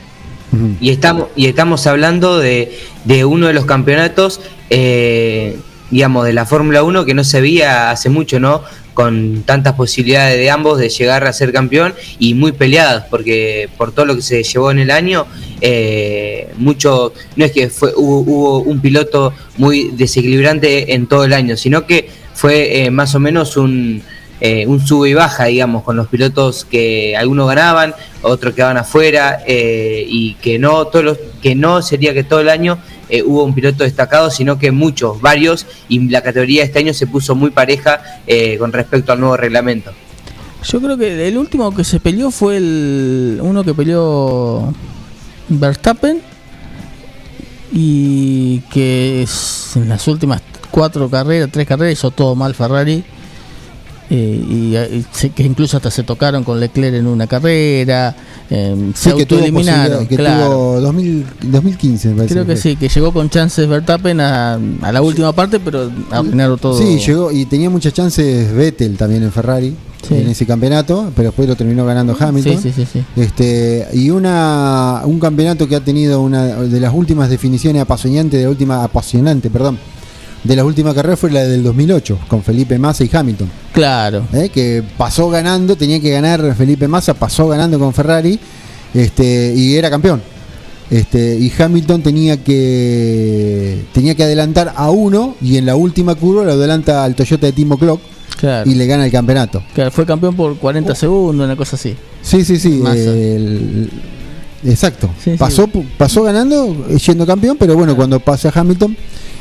Y estamos, y estamos hablando de, de uno de los campeonatos, eh, digamos, de la Fórmula 1 que no se veía hace mucho, ¿no? Con tantas posibilidades de ambos de llegar a ser campeón y muy peleadas, porque por todo lo que se llevó en el año, eh, mucho, no es que fue, hubo, hubo un piloto muy desequilibrante en todo el año, sino que fue eh, más o menos un, eh, un sube y baja, digamos, con los pilotos que algunos ganaban, otros quedaban afuera, eh, y que no todos los, que no sería que todo el año eh, hubo un piloto destacado, sino que muchos, varios, y la categoría este año se puso muy pareja con respecto al nuevo reglamento. Yo creo que el último que se peleó fue el uno que peleó Verstappen y que en las últimas cuatro carreras, tres carreras hizo todo mal Ferrari eh, y, eh, se- que incluso hasta se tocaron con Leclerc en una carrera, eh, se Sí, que tuvo autoeliminaron, que claro. tuvo 2000 2015, me parece Creo que sí, que llegó con chances Verstappen a, a la última parte, pero arruinaron todo. Sí, llegó y tenía muchas chances Vettel también en Ferrari Sí. en ese campeonato, pero después lo terminó ganando Hamilton. Sí, sí. Este, y una un campeonato que ha tenido una de las últimas definiciones apasionantes, de la última apasionante, perdón, de la última carrera fue la del 2008 con Felipe Massa y Hamilton, Claro. ¿eh? que pasó ganando, tenía que ganar Felipe Massa, pasó ganando con Ferrari, este, y era campeón. Este, y Hamilton tenía que tenía que adelantar a uno y en la última curva lo adelanta al Toyota de Timo Clock Claro. y le gana el campeonato. Claro, fue campeón por 40 segundos, una cosa así. Sí, sí, sí. El- exacto. Sí, sí. pasó, pasó ganando, siendo campeón, pero bueno, cuando pasa Hamilton,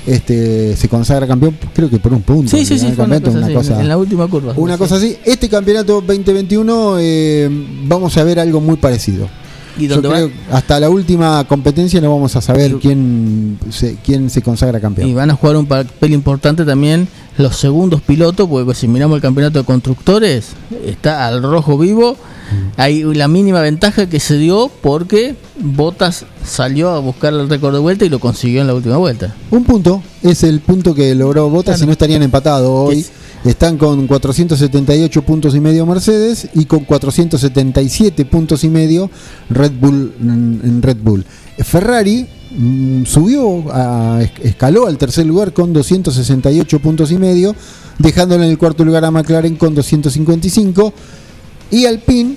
este, se consagra campeón, creo que por un punto. Sí, sí, sí, una campeonato, cosa, una así, cosa- en la última curva. una Sí. cosa así. Este campeonato 2021 eh, vamos a ver algo muy parecido. ¿Y Yo creo hasta la última competencia no vamos a saber quién se, quién se consagra campeón. Y van a jugar un papel importante también los segundos pilotos, porque si miramos el campeonato de constructores, está al rojo vivo. Hay la mínima ventaja que se dio porque Bottas salió a buscar el récord de vuelta y lo consiguió en la última vuelta. Un punto es el punto que logró Bottas si no estarían empatados hoy. Están con 478 puntos y medio Mercedes y con 477 puntos y medio Red Bull en Red Bull. Ferrari mm, subió, a- escaló al tercer lugar con 268 puntos y medio, dejándolo en el cuarto lugar a McLaren con 255 y Alpine,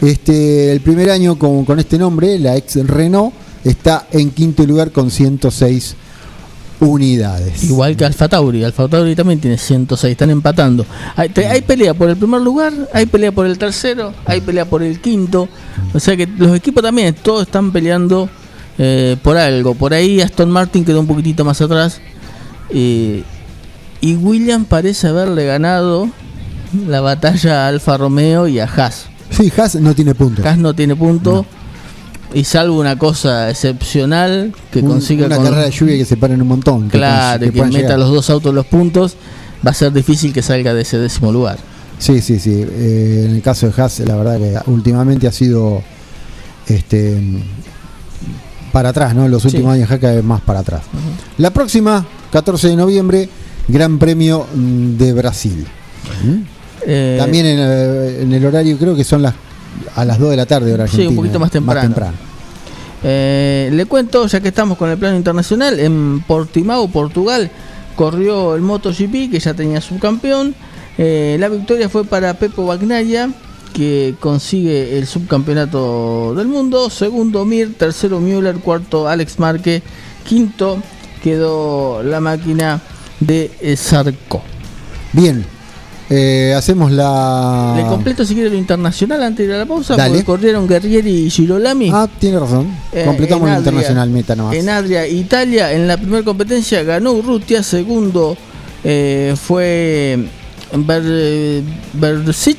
este, el primer año con, este nombre, la ex Renault, está en quinto lugar con 106 unidades. Igual que Alfa Tauri, Alfa Tauri también tiene 106, están empatando. Hay, pelea por el primer lugar, hay pelea por el tercero, hay pelea por el quinto. O sea que los equipos también, todos están peleando eh, por algo. Por ahí Aston Martin quedó un poquitito más atrás. eh, y William parece haberle ganado la batalla a Alfa Romeo y a Haas. Sí, Haas no tiene puntos. Haas no tiene punto. Y salvo una cosa excepcional que Un- consiga una con- carrera de lluvia que se paren un montón. que Claro, que, puedan meta llegar. los dos autos los puntos, va a ser difícil que salga de ese décimo lugar. Sí, sí, sí. Eh, en el caso de Haas, la verdad que últimamente ha sido este para atrás, ¿no? Los últimos años Haas vez más para atrás. La próxima, 14 de noviembre, Gran Premio mm, de Brasil. Eh, También en, eh, en el horario, creo que son las a las 2 de la tarde, hora Sí, un poquito más temprano. eh, le cuento, ya que estamos con el plano internacional, en Portimao, Portugal, corrió el MotoGP, que ya tenía subcampeón. Eh, la victoria fue para Pepo Bagnaia, que consigue el subcampeonato del mundo. Segundo Mir, tercero Müller, cuarto Alex Marque, quinto quedó la máquina de Zarco. Bien. Eh, hacemos la. Le completo si quiere lo internacional antes de la pausa, Dale. porque corrieron Guerrieri y Girolami. Ah, tiene razón. Eh, Completamos el internacional meta nomás. En Adria, Italia, en la primera competencia ganó Urrutia, segundo eh, fue Ber, Bersic,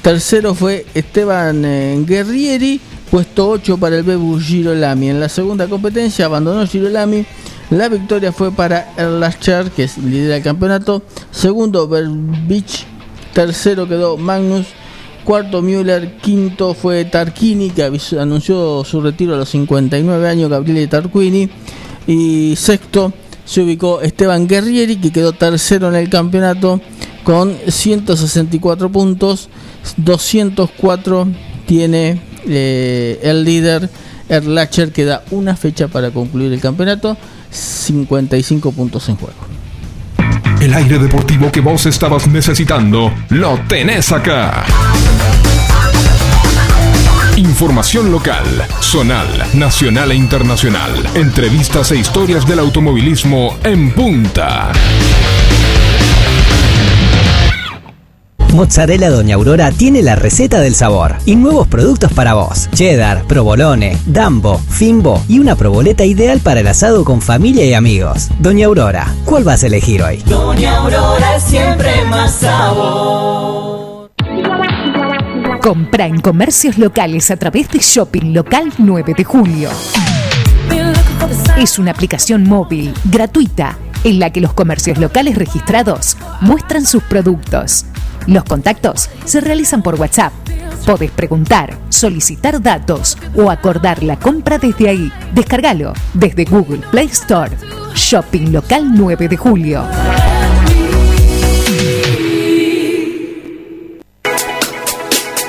tercero fue Esteban Guerrieri, puesto 8 para el Bebu Girolami. En la segunda competencia abandonó Girolami. La victoria fue para Erlacher, que es lidera el campeonato. Segundo, Berbich. Tercero quedó Magnus. Cuarto Müller, quinto fue Tarquini, que anunció su retiro a los 59 años, Gabriele Tarquini. Y sexto se ubicó Esteban Guerrieri, que quedó tercero en el campeonato con 164 puntos. 204 tiene eh, el líder Erlacher queda una fecha para concluir el campeonato, 55 puntos en juego. El aire deportivo que vos estabas necesitando, lo tenés acá. Información local, zonal, nacional e internacional. Entrevistas e historias del automovilismo en punta. Mozzarella Doña Aurora tiene la receta del sabor y nuevos productos para vos. Cheddar, provolone, dambo, fimbo y una proboleta ideal para el asado con familia y amigos. Doña Aurora, ¿cuál vas a elegir hoy? Doña Aurora siempre más sabor. Compra en comercios locales a través de Shopping Local 9 de Julio. Es una aplicación móvil gratuita en la que los comercios locales registrados muestran sus productos. Los contactos se realizan por WhatsApp. Podés preguntar, solicitar datos o acordar la compra desde ahí. Descárgalo desde Google Play Store. Shopping Local 9 de Julio.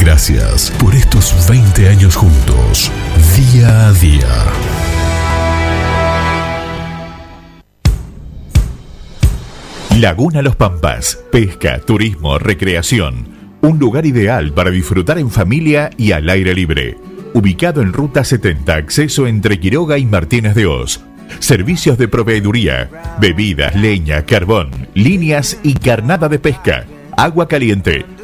Gracias por estos 20 años juntos, día a día. Laguna Los Pampas, pesca, turismo, recreación. Un lugar ideal para disfrutar en familia y al aire libre. Ubicado en Ruta 70, acceso entre Quiroga y Martínez de Oz. Servicios de proveeduría, bebidas, leña, carbón, líneas y carnada de pesca. Agua caliente,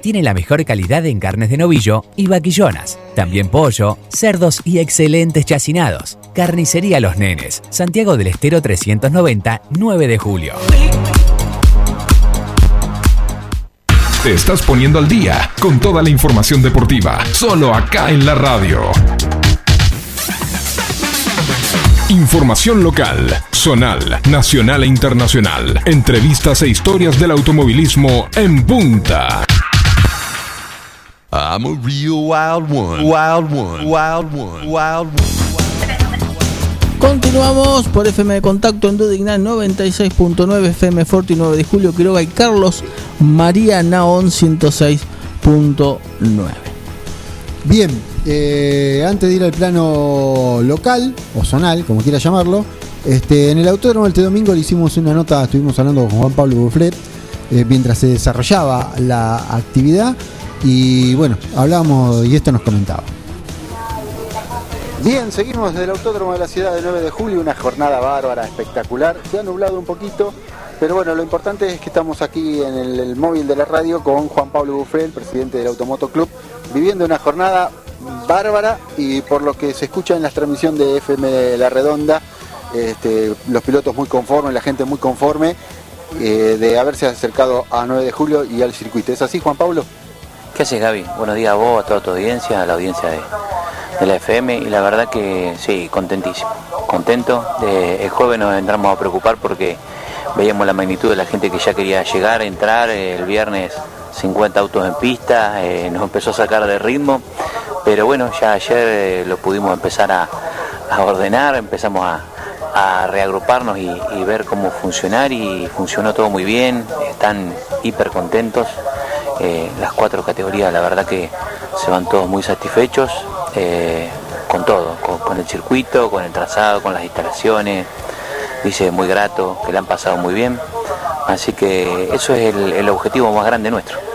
Tiene la mejor calidad en carnes de novillo y vaquillonas. También pollo, cerdos y excelentes chacinados. Carnicería Los Nenes, Santiago del Estero 390, 9 de julio. Te estás poniendo al día con toda la información deportiva, solo acá en la radio. Información local, zonal, nacional e internacional. Entrevistas e historias del automovilismo en punta. I'm a real wild one. Wild one. Wild one. Wild one. Continuamos por FM de Contacto en Dudignan 96.9 FM Forti 9 de Julio Quiroga y Carlos María Naón 106.9. Bien, eh, antes de ir al plano local o zonal, como quiera llamarlo, este, en el autódromo este domingo le hicimos una nota, estuvimos hablando con Juan Pablo Bufflet eh, mientras se desarrollaba la actividad y bueno, hablábamos y esto nos comentaba. Bien, seguimos desde el autódromo de la ciudad de 9 de julio, una jornada bárbara, espectacular. Se ha nublado un poquito, pero bueno, lo importante es que estamos aquí en el, móvil de la radio con Juan Pablo Buffet, el presidente del Automoto Club, viviendo una jornada bárbara y por lo que se escucha en la transmisión de FM La Redonda, este, los pilotos muy conformes, la gente muy conforme eh, de haberse acercado a 9 de julio y al circuito. ¿Es así, Juan Pablo? ¿Qué haces, Gaby? Buenos días a vos, a toda tu audiencia, a la audiencia de, de la FM y la verdad que sí, contentísimo, contento. De, el jueves nos entramos a preocupar porque veíamos la magnitud de la gente que ya quería llegar, entrar, eh, el viernes 50 autos en pista, eh, nos empezó a sacar de ritmo, pero bueno, ya ayer eh, lo pudimos empezar a, a ordenar, empezamos a, a reagruparnos y ver cómo funcionar y funcionó todo muy bien, están hiper contentos eh, las cuatro categorías, la verdad que se van todos muy satisfechos eh, con todo, con, el circuito, con el trazado, con las instalaciones. Dice muy grato, que le han pasado muy bien. Así que eso es el objetivo más grande nuestro.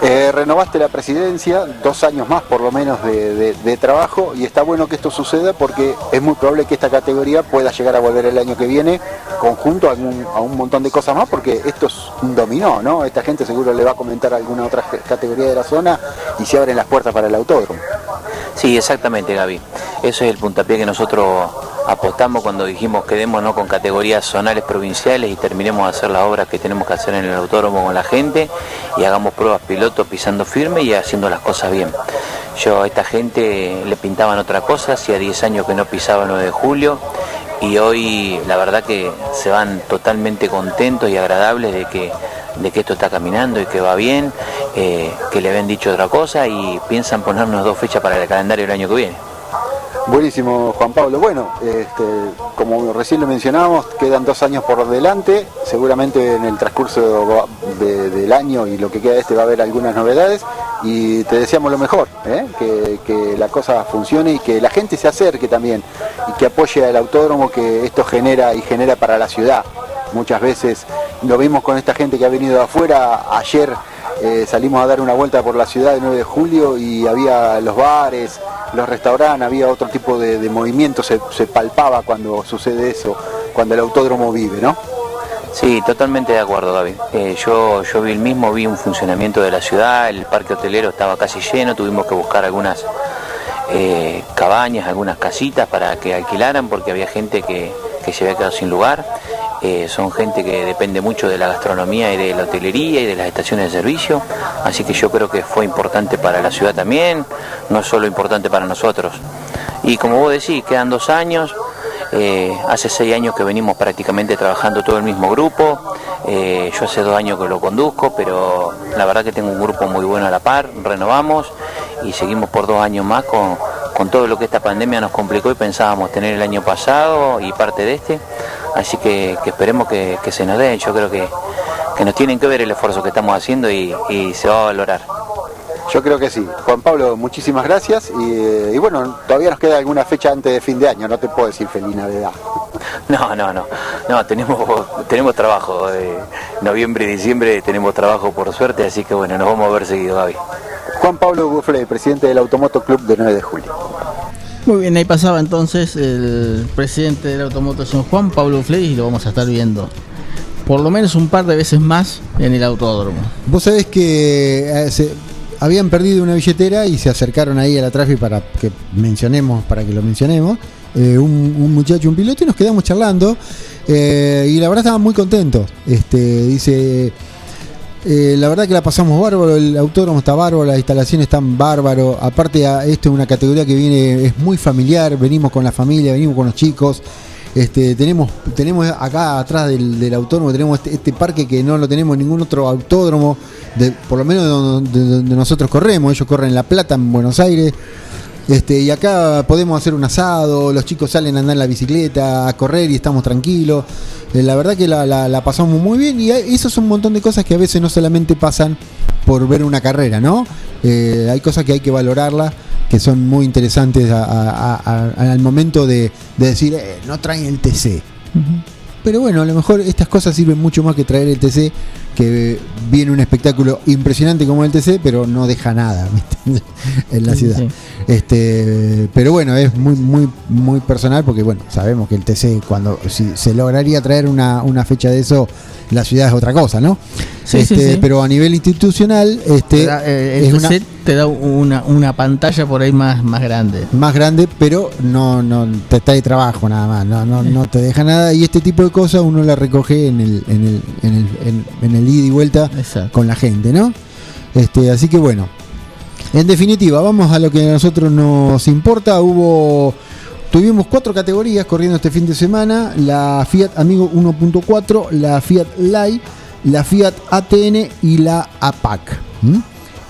Eh, renovaste la presidencia, dos años más por lo menos de, de- trabajo y está bueno que esto suceda porque es muy probable que esta categoría pueda llegar a volver el año que viene conjunto a un, a un montón de cosas más porque esto es un dominó, ¿no? Esta gente seguro le va a comentar alguna otra ca- categoría de la zona y se abren las puertas para el autódromo. Sí, exactamente, Gaby. Eso es el puntapié que nosotros apostamos cuando dijimos quedémonos con categorías zonales provinciales y terminemos de hacer las obras que tenemos que hacer en el autódromo con la gente y hagamos pruebas piloto pisando firme y haciendo las cosas bien. Yo a esta gente le pintaban otra cosa, hacía 10 años que no pisaba el 9 de julio y hoy la verdad que se van totalmente contentos y agradables de que, de que esto está caminando y que va bien, eh, que le habían dicho otra cosa y piensan ponernos dos fechas para el calendario del año que viene. Buenísimo, Juan Pablo. Bueno, este, como recién lo mencionábamos, quedan dos años por delante. Seguramente en el transcurso de- del año y lo que queda de este va a haber algunas novedades. Y te deseamos lo mejor, ¿eh? que, que la cosa funcione y que la gente se acerque también y que apoye al autódromo que esto genera y genera para la ciudad. Muchas veces lo vimos con esta gente que ha venido de afuera. Ayer eh, salimos a dar una vuelta por la ciudad el 9 de julio y había los bares, los restaurantes, había otro tipo de, de movimiento, se, se palpaba cuando sucede eso, cuando el autódromo vive, ¿no? Sí, totalmente de acuerdo, Gaby. Eh, yo, yo vi el mismo, vi un funcionamiento de la ciudad, el parque hotelero estaba casi lleno, tuvimos que buscar algunas eh, cabañas, algunas casitas para que alquilaran porque había gente que, que se había quedado sin lugar. Eh, son gente que depende mucho de la gastronomía y de la hotelería y de las estaciones de servicio, así que yo creo que fue importante para la ciudad también, no solo importante para nosotros. Y como vos decís, quedan dos años, eh, hace seis años que venimos prácticamente trabajando todo el mismo grupo. Eh, yo hace dos años que lo conduzco, pero la verdad que tengo un grupo muy bueno a la par. Renovamos y seguimos por dos años más con, con todo lo que esta pandemia nos complicó y pensábamos tener el año pasado y parte de este. Así que, que esperemos que, que se nos dé. Yo creo que, que nos tienen que ver el esfuerzo que estamos haciendo y, y se va a valorar. Yo creo que sí. Juan Pablo, muchísimas gracias y, eh, y bueno, todavía nos queda alguna fecha antes de fin de año, no te puedo decir feliz Navidad. No, no, no. No, tenemos, tenemos trabajo. eh, noviembre y diciembre tenemos trabajo por suerte, así que bueno, nos vamos a ver seguido, Gaby. Juan Pablo Buffle, presidente del Automoto Club de 9 de julio. Muy bien, ahí pasaba entonces el presidente del Automoto, señor Juan Pablo Fley, y lo vamos a estar viendo por lo menos un par de veces más en el autódromo. Vos sabés que eh, habían perdido una billetera y se acercaron ahí a la tráfico para que mencionemos, para que lo mencionemos. eh, un, muchacho, un piloto, y nos quedamos charlando. eh, y la verdad estaban muy contentos. Este, dice. Eh, la verdad que la pasamos bárbaro, el autódromo está bárbaro, las instalaciones están bárbaro. Aparte, a- esto es una categoría que viene, es muy familiar, venimos con la familia, venimos con los chicos. Este, tenemos, tenemos acá atrás del, autódromo, tenemos este, este parque que no lo tenemos en ningún otro autódromo, de, por lo menos de donde, de donde nosotros corremos, ellos corren en La Plata, en Buenos Aires. Este, y acá podemos hacer un asado, los chicos salen a andar en la bicicleta, a correr y estamos tranquilos. Eh, la verdad que la, la- la pasamos muy bien y eso son un montón de cosas que a veces no solamente pasan por ver una carrera, ¿no? Eh, hay cosas que hay que valorarlas, que son muy interesantes a- a- a- a- al momento de, de decir, "Eh, no traen el TC. Pero bueno, a lo mejor estas cosas sirven mucho más que traer el TC, que viene un espectáculo impresionante como el TC, pero no deja nada en la Sí, ciudad. sí. Este, pero bueno, es muy muy muy personal porque bueno, sabemos que el TC cuando si se lograría traer una, una fecha de eso, la ciudad es otra cosa, ¿no? Sí, sí, Este, sí. Pero a nivel institucional, este da, eh, es el una- TC te da una, una pantalla por ahí más, más grande. más grande, pero no, no te está de trabajo nada más, no, no, no te deja nada y este tipo de cosas uno la recoge en el, en el, en el, en, en el ida y vuelta con la gente, ¿no? Este, así que bueno, en definitiva, vamos a lo que a nosotros nos importa. Hubo, tuvimos cuatro categorías corriendo este fin de semana: la Fiat Amigo 1.4, la Fiat Lai, la Fiat ATN y la APAC.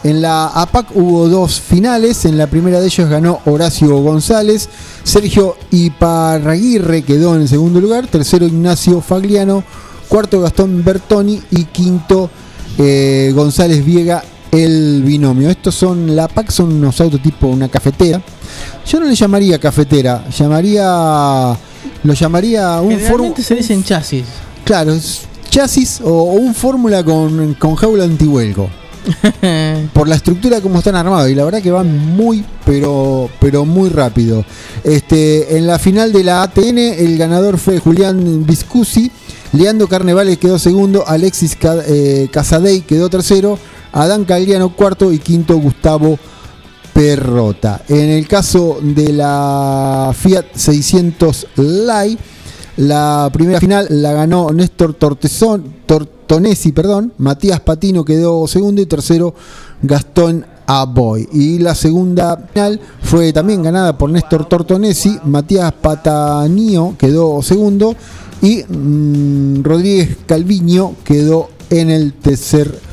En la APAC hubo dos finales. En la primera de ellos ganó Horacio González. Sergio Iparraguirre quedó en segundo lugar. Tercero Ignacio Fagliano. Cuarto Gastón Bertoni. Y quinto eh, González Viega el binomio. Estos son, la PAC son unos autos tipo una cafetera. Yo no le llamaría cafetera, llamaría, lo llamaría un fórmula. Generalmente se dicen chasis. Claro, chasis o, o un fórmula con, con jaula antihuelgo. Por la estructura como están armados y la verdad que van muy pero pero muy rápido. Este en la final de la ATN el ganador fue Julián Viscusi, Leandro Carnevales quedó segundo, Alexis eh, Casadei quedó tercero, Adán Cagliano cuarto y quinto Gustavo Perrota. En el caso de la Fiat 600 Lai, la primera final la ganó Néstor Tortezón, Tortonesi, perdón. Matías Patino quedó segundo y tercero Gastón Aboy. Y la segunda final fue también ganada por Néstor Tortonesi. Matías Patanio quedó segundo y mm, Rodríguez Calviño quedó en el tercer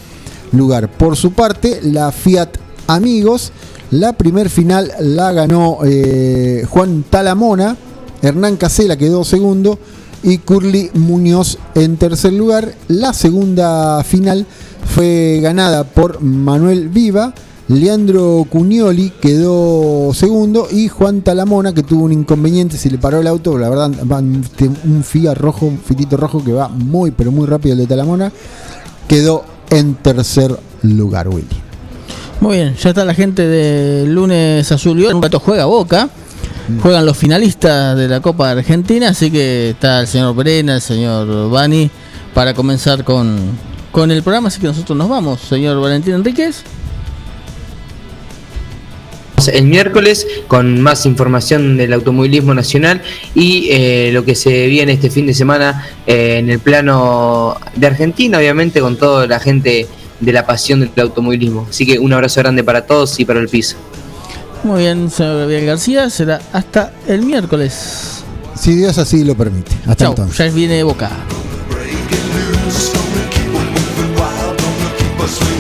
lugar. Por su parte, la Fiat Amigos, la primer final la ganó eh, Juan Talamona, Hernán Casela quedó segundo y Curly Muñoz en tercer lugar. La segunda final fue ganada por Manuel Viva. Leandro Cugnoli quedó segundo y Juan Talamona que tuvo un inconveniente, se le paró el auto, la verdad un Fiat rojo, un fitito rojo que va muy pero muy rápido el de Talamona, quedó en tercer lugar, Willy. Muy bien, ya está la gente de lunes azul y oro. Un rato juega Boca. Juegan los finalistas de la Copa Argentina, así que está el señor Perena, el señor Bani, para comenzar con, con el programa. Así que nosotros nos vamos, señor Valentín Enríquez. El miércoles con más información del automovilismo nacional y eh, lo que se viene este fin de semana eh, en el plano de Argentina, obviamente con toda la gente de la pasión del automovilismo. Así que un abrazo grande para todos y para el piso. Muy bien, señor Gabriel García, será hasta el miércoles. Si Dios así lo permite. Hasta Chau, entonces. ya viene Boca. Keep us swinging.